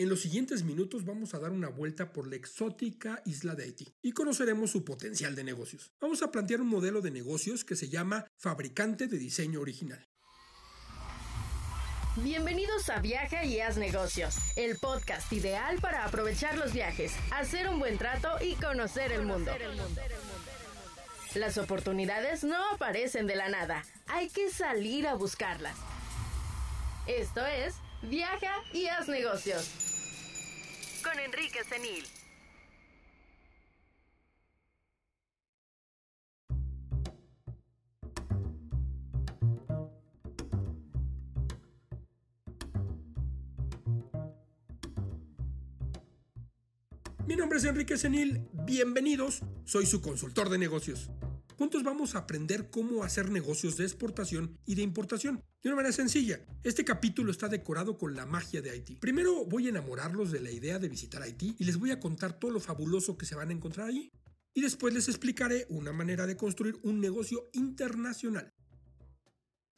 En los siguientes minutos vamos a dar una vuelta por la exótica isla de Haití y conoceremos su potencial de negocios. Vamos a plantear un modelo de negocios que se llama fabricante de diseño original. Bienvenidos a Viaja y Haz Negocios, el podcast ideal para aprovechar los viajes, hacer un buen trato y conocer el mundo. Las oportunidades no aparecen de la nada, hay que salir a buscarlas. Esto es Viaja y Haz Negocios con Enrique Senil. Mi nombre es Enrique Senil, bienvenidos, soy su consultor de negocios. Juntos vamos a aprender cómo hacer negocios de exportación y de importación de una manera sencilla. Este capítulo está decorado con la magia de Haití. Primero voy a enamorarlos de la idea de visitar Haití y les voy a contar todo lo fabuloso que se van a encontrar allí. Y después les explicaré una manera de construir un negocio internacional.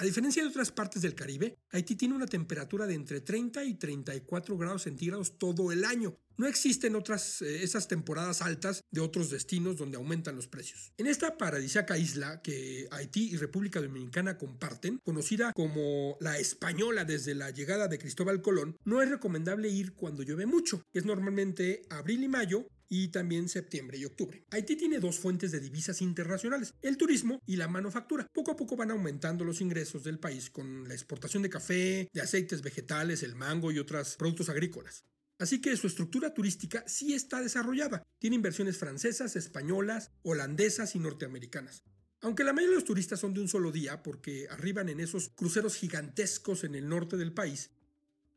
A diferencia de otras partes del Caribe, Haití tiene una temperatura de entre 30 y 34 grados centígrados todo el año. No existen otras eh, esas temporadas altas de otros destinos donde aumentan los precios. En esta paradisíaca isla que Haití y República Dominicana comparten, conocida como la española desde la llegada de Cristóbal Colón, no es recomendable ir cuando llueve mucho. Es normalmente abril y mayo y también septiembre y octubre. Haití tiene dos fuentes de divisas internacionales, el turismo y la manufactura. Poco a poco van aumentando los ingresos del país con la exportación de café, de aceites vegetales, el mango y otros productos agrícolas. Así que su estructura turística sí está desarrollada. Tiene inversiones francesas, españolas, holandesas y norteamericanas. Aunque la mayoría de los turistas son de un solo día porque arriban en esos cruceros gigantescos en el norte del país,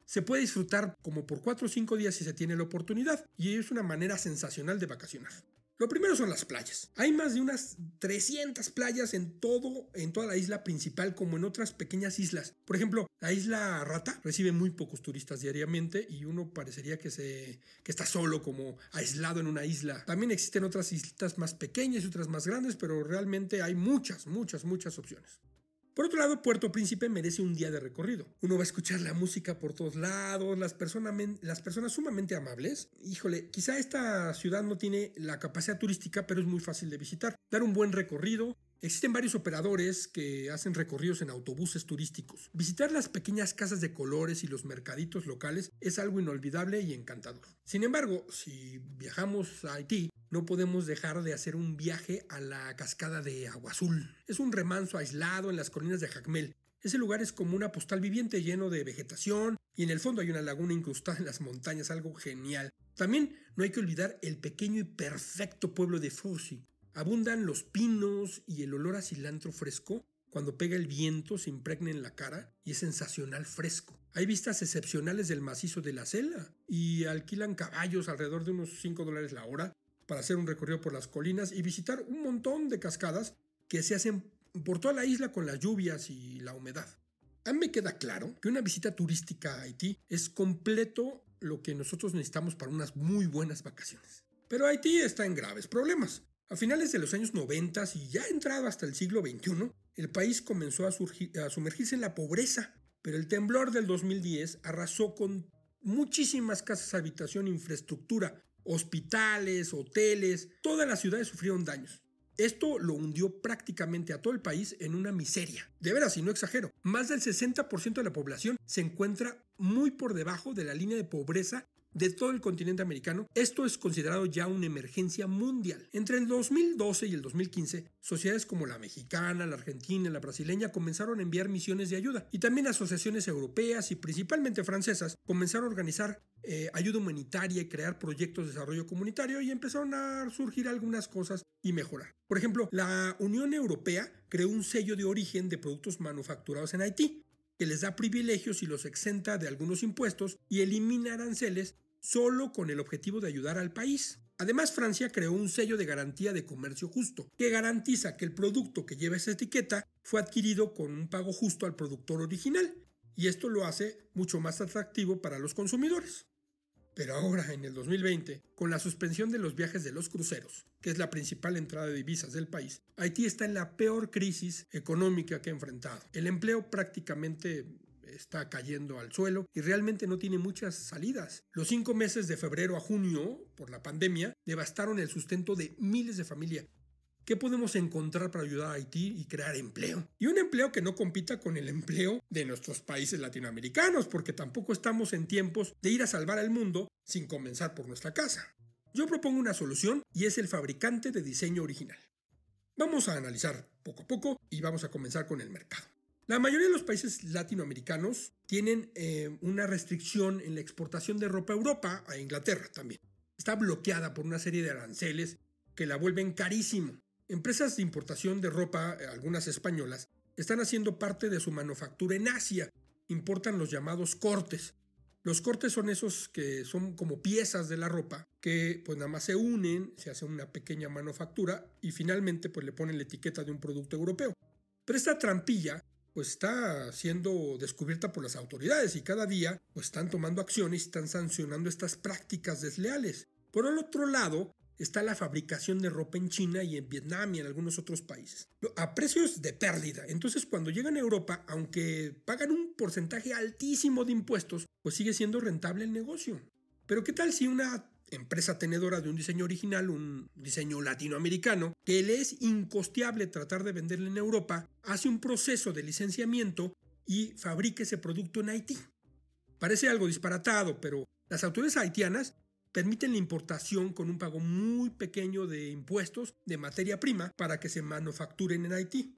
se puede disfrutar como por 4 o 5 días si se tiene la oportunidad y es una manera sensacional de vacacionar. Lo primero son las playas. Hay más de unas 300 playas en todo en toda la isla principal como en otras pequeñas islas. Por ejemplo, la isla Rata recibe muy pocos turistas diariamente y uno parecería que se que está solo como aislado en una isla. También existen otras islas más pequeñas y otras más grandes, pero realmente hay muchas, muchas, muchas opciones. Por otro lado, Puerto Príncipe merece un día de recorrido. Uno va a escuchar la música por todos lados, las, personas, sumamente amables. Híjole, quizá esta ciudad no tiene la capacidad turística, pero es muy fácil de visitar. Dar un buen recorrido, Existen varios operadores que hacen recorridos en autobuses turísticos. Visitar las pequeñas casas de colores y los mercaditos locales es algo inolvidable y encantador. Sin embargo, si viajamos a Haití, no podemos dejar de hacer un viaje a la cascada de Agua Azul. Es un remanso aislado en las colinas de Jacmel. Ese lugar es como una postal viviente lleno de vegetación y en el fondo hay una laguna incrustada en las montañas, algo genial. También no hay que olvidar el pequeño y perfecto pueblo de Foussy, Abundan los pinos y el olor a cilantro fresco. Cuando pega el viento se impregna en la cara y es sensacional fresco. Hay vistas excepcionales del macizo de la Cela y alquilan caballos alrededor de unos 5 dólares la hora para hacer un recorrido por las colinas y visitar un montón de cascadas que se hacen por toda la isla con las lluvias y la humedad. A mí me queda claro que una visita turística a Haití es completo lo que nosotros necesitamos para unas muy buenas vacaciones. Pero Haití está en graves problemas. A finales de los años 90 y ya entrado hasta el siglo XXI, el país comenzó a, sumergirse en la pobreza, pero el temblor del 2010 arrasó con muchísimas casas habitación, infraestructura, hospitales, hoteles, todas las ciudades sufrieron daños. Esto lo hundió prácticamente a todo el país en una miseria. De veras, y no exagero, más del 60% de la población se encuentra muy por debajo de la línea de pobreza de todo el continente americano, esto es considerado ya una emergencia mundial. Entre el 2012 y el 2015, sociedades como la mexicana, la argentina y la brasileña comenzaron a enviar misiones de ayuda y también asociaciones europeas y principalmente francesas comenzaron a organizar eh, ayuda humanitaria y crear proyectos de desarrollo comunitario y empezaron a surgir algunas cosas y mejorar. Por ejemplo, la Unión Europea creó un sello de origen de productos manufacturados en Haití que les da privilegios y los exenta de algunos impuestos y elimina aranceles solo con el objetivo de ayudar al país. Además, Francia creó un sello de garantía de comercio justo, que garantiza que el producto que lleva esa etiqueta fue adquirido con un pago justo al productor original, y esto lo hace mucho más atractivo para los consumidores. Pero ahora, en el 2020, con la suspensión de los viajes de los cruceros, que es la principal entrada de divisas del país, Haití está en la peor crisis económica que ha enfrentado. El empleo prácticamente está cayendo al suelo y realmente no tiene muchas salidas. Los cinco meses de febrero a junio, por la pandemia, devastaron el sustento de miles de familias. ¿Qué podemos encontrar para ayudar a Haití y crear empleo? Y un empleo que no compita con el empleo de nuestros países latinoamericanos, porque tampoco estamos en tiempos de ir a salvar al mundo sin comenzar por nuestra casa. Yo propongo una solución y es el fabricante de diseño original. Vamos a analizar poco a poco y vamos a comenzar con el mercado. La mayoría de los países latinoamericanos tienen eh, una restricción en la exportación de ropa a Europa, a Inglaterra también. Está bloqueada por una serie de aranceles que la vuelven carísimo. Empresas de importación de ropa, eh, algunas españolas, están haciendo parte de su manufactura en Asia. Importan los llamados cortes. Los cortes son esos que son como piezas de la ropa que pues nada más se unen, se hace una pequeña manufactura y finalmente pues le ponen la etiqueta de un producto europeo. Pero esta trampilla pues está siendo descubierta por las autoridades y cada día pues están tomando acciones y están sancionando estas prácticas desleales. Por el otro lado, está la fabricación de ropa en China y en Vietnam y en algunos otros países, a precios de pérdida. Entonces, cuando llegan a Europa, aunque pagan un porcentaje altísimo de impuestos, pues sigue siendo rentable el negocio. Pero ¿qué tal si una empresa tenedora de un diseño original, un diseño latinoamericano, que le es incosteable tratar de venderle en Europa, hace un proceso de licenciamiento y fabrique ese producto en Haití? Parece algo disparatado, pero las autoridades haitianas permiten la importación con un pago muy pequeño de impuestos de materia prima para que se manufacturen en Haití.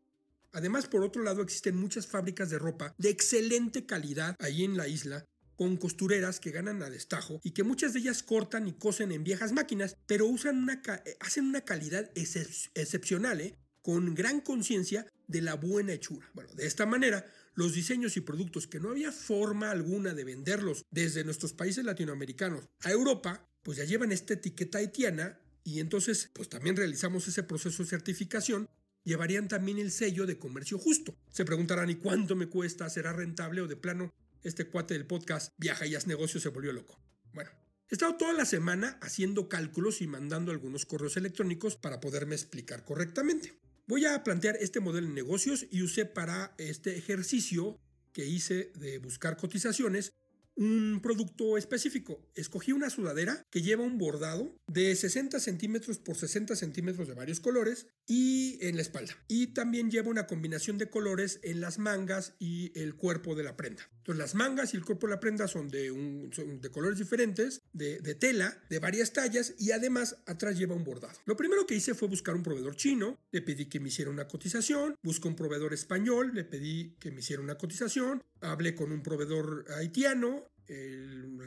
Además, por otro lado, existen muchas fábricas de ropa de excelente calidad ahí en la isla, con costureras que ganan a destajo y que muchas de ellas cortan y cosen en viejas máquinas, pero usan una hacen una calidad excepcional, ¿eh? con gran conciencia de la buena hechura. Bueno, de esta manera, los diseños y productos que no había forma alguna de venderlos desde nuestros países latinoamericanos a Europa, pues ya llevan esta etiqueta haitiana y entonces pues también realizamos ese proceso de certificación llevarían también el sello de comercio justo. Se preguntarán, ¿y cuánto me cuesta? ¿Será rentable o de plano este cuate del podcast viaja y hace negocios se volvió loco? Bueno, he estado toda la semana haciendo cálculos y mandando algunos correos electrónicos para poderme explicar correctamente. Voy a plantear este modelo de negocios y usé para este ejercicio que hice de buscar cotizaciones un producto específico. Escogí una sudadera que lleva un bordado de 60 centímetros por 60 centímetros de varios colores y en la espalda. Y también lleva una combinación de colores en las mangas y el cuerpo de la prenda. Entonces las mangas y el cuerpo de la prenda son de, un, de colores diferentes, de, de tela, de varias tallas y además atrás lleva un bordado. Lo primero que hice fue buscar un proveedor chino, le pedí que me hiciera una cotización, busqué un proveedor español, le pedí que me hiciera una cotización, hablé con un proveedor haitiano,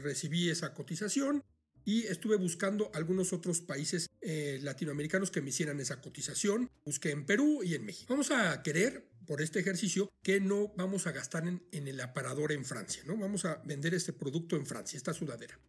recibí esa cotización y estuve buscando algunos otros países eh, latinoamericanos que me hicieran esa cotización. Busqué en Perú y en México. Vamos a querer, por este ejercicio, que no vamos a gastar en, en el aparador en Francia, ¿no? Vamos a vender este producto en Francia, esta sudadera.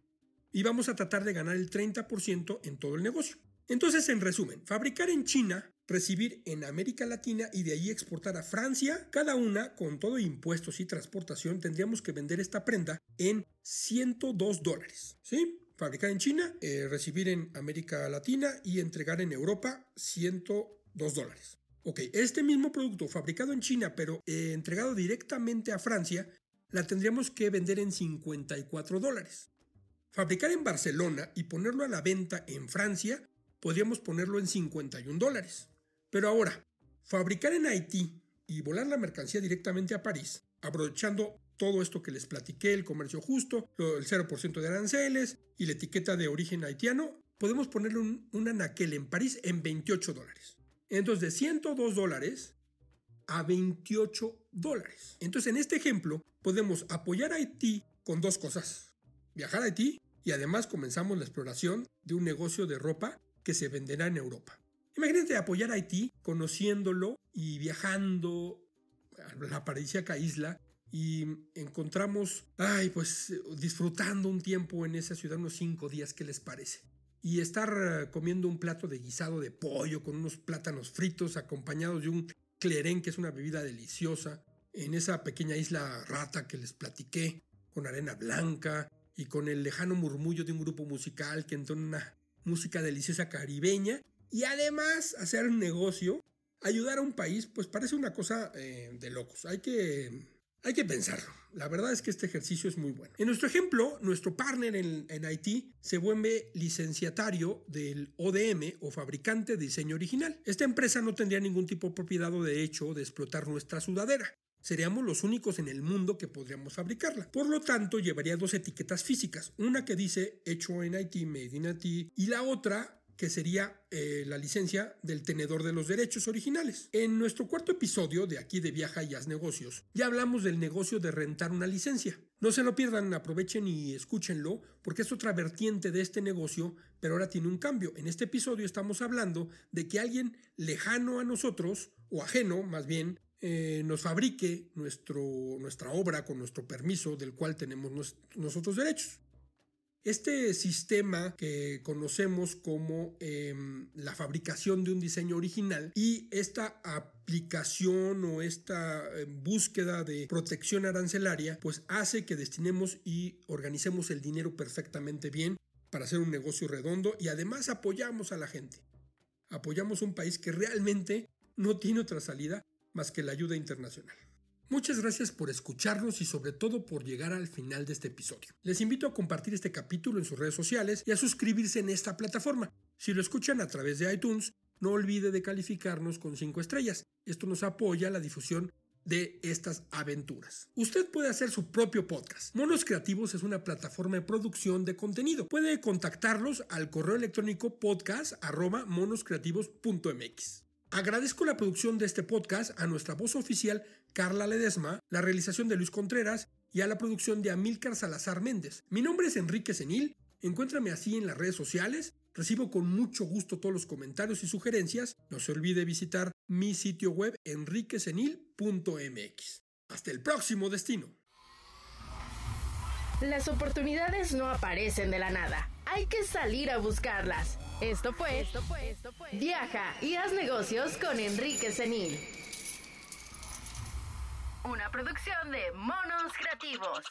Y vamos a tratar de ganar el 30% en todo el negocio. Entonces, en resumen, fabricar en China recibir en América Latina y de ahí exportar a Francia, cada una con todo impuestos y transportación tendríamos que vender esta prenda en 102 dólares. ¿Sí? Fabricar en China, eh, recibir en América Latina y entregar en Europa 102 dólares. Ok, este mismo producto fabricado en China pero eh, entregado directamente a Francia, la tendríamos que vender en 54 dólares. Fabricar en Barcelona y ponerlo a la venta en Francia, podríamos ponerlo en 51 dólares. Pero ahora, fabricar en Haití y volar la mercancía directamente a París, aprovechando todo esto que les platiqué, el comercio justo, el 0% de aranceles y la etiqueta de origen haitiano, podemos ponerle un, un anaquel en París en 28 dólares. Entonces, de 102 dólares a 28 dólares. Entonces, en este ejemplo, podemos apoyar a Haití con dos cosas. Viajar a Haití y además comenzamos la exploración de un negocio de ropa que se venderá en Europa. Imagínate apoyar a Haití conociéndolo y viajando a la paradisíaca isla y encontramos, ay, pues disfrutando un tiempo en esa ciudad, unos cinco días, ¿qué les parece? Y estar eh, comiendo un plato de guisado de pollo con unos plátanos fritos acompañados de un clerén, que es una bebida deliciosa, en esa pequeña isla rata que les platiqué, con arena blanca y con el lejano murmullo de un grupo musical que entona una música deliciosa caribeña y además hacer un negocio, ayudar a un país, pues parece una cosa eh, de locos. Hay que Hay que pensarlo. La verdad es que este ejercicio es muy bueno. En nuestro ejemplo, nuestro partner en, en Haití se vuelve licenciatario del ODM o fabricante de diseño original. Esta empresa no tendría ningún tipo de propiedad o derecho de explotar nuestra sudadera. Seríamos los únicos en el mundo que podríamos fabricarla. Por lo tanto, llevaría dos etiquetas físicas. Una que dice hecho en Haití, made in Haití, y la otra que sería eh, la licencia del tenedor de los derechos originales. En nuestro cuarto episodio de aquí de Viaja y Haz Negocios, ya hablamos del negocio de rentar una licencia. No se lo pierdan, aprovechen y escúchenlo, porque es otra vertiente de este negocio, pero ahora tiene un cambio. En este episodio estamos hablando de que alguien lejano a nosotros, o ajeno más bien, eh, nos fabrique nuestro, nuestra obra con nuestro permiso del cual tenemos nosotros derechos. Este sistema que conocemos como em, la fabricación de un diseño original y esta aplicación o esta em, búsqueda de protección arancelaria, pues hace que destinemos y organicemos el dinero perfectamente bien para hacer un negocio redondo y además apoyamos a la gente. Apoyamos un país que realmente no tiene otra salida más que la ayuda internacional. Muchas gracias por escucharnos y sobre todo por llegar al final de este episodio. Les invito a compartir este capítulo en sus redes sociales y a suscribirse en esta plataforma. Si lo escuchan a través de iTunes, no olvide de calificarnos con 5 estrellas. Esto nos apoya a la difusión de estas aventuras. Usted puede hacer su propio podcast. Monos Creativos es una plataforma de producción de contenido. Puede contactarlos al correo electrónico podcast@monoscreativos.mx. Agradezco la producción de este podcast a nuestra voz oficial Carla Ledesma, la realización de Luis Contreras y a la producción de Amílcar Salazar Méndez. Mi nombre es Enrique Senil, encuéntrame así en las redes sociales, recibo con mucho gusto todos los comentarios y sugerencias, no se olvide visitar mi sitio web enriquesenil.mx. Hasta el próximo destino. Las oportunidades no aparecen de la nada, hay que salir a buscarlas. Esto fue, esto fue, esto fue. Viaja y haz negocios con Enrique Senil. Una producción de Monos Creativos.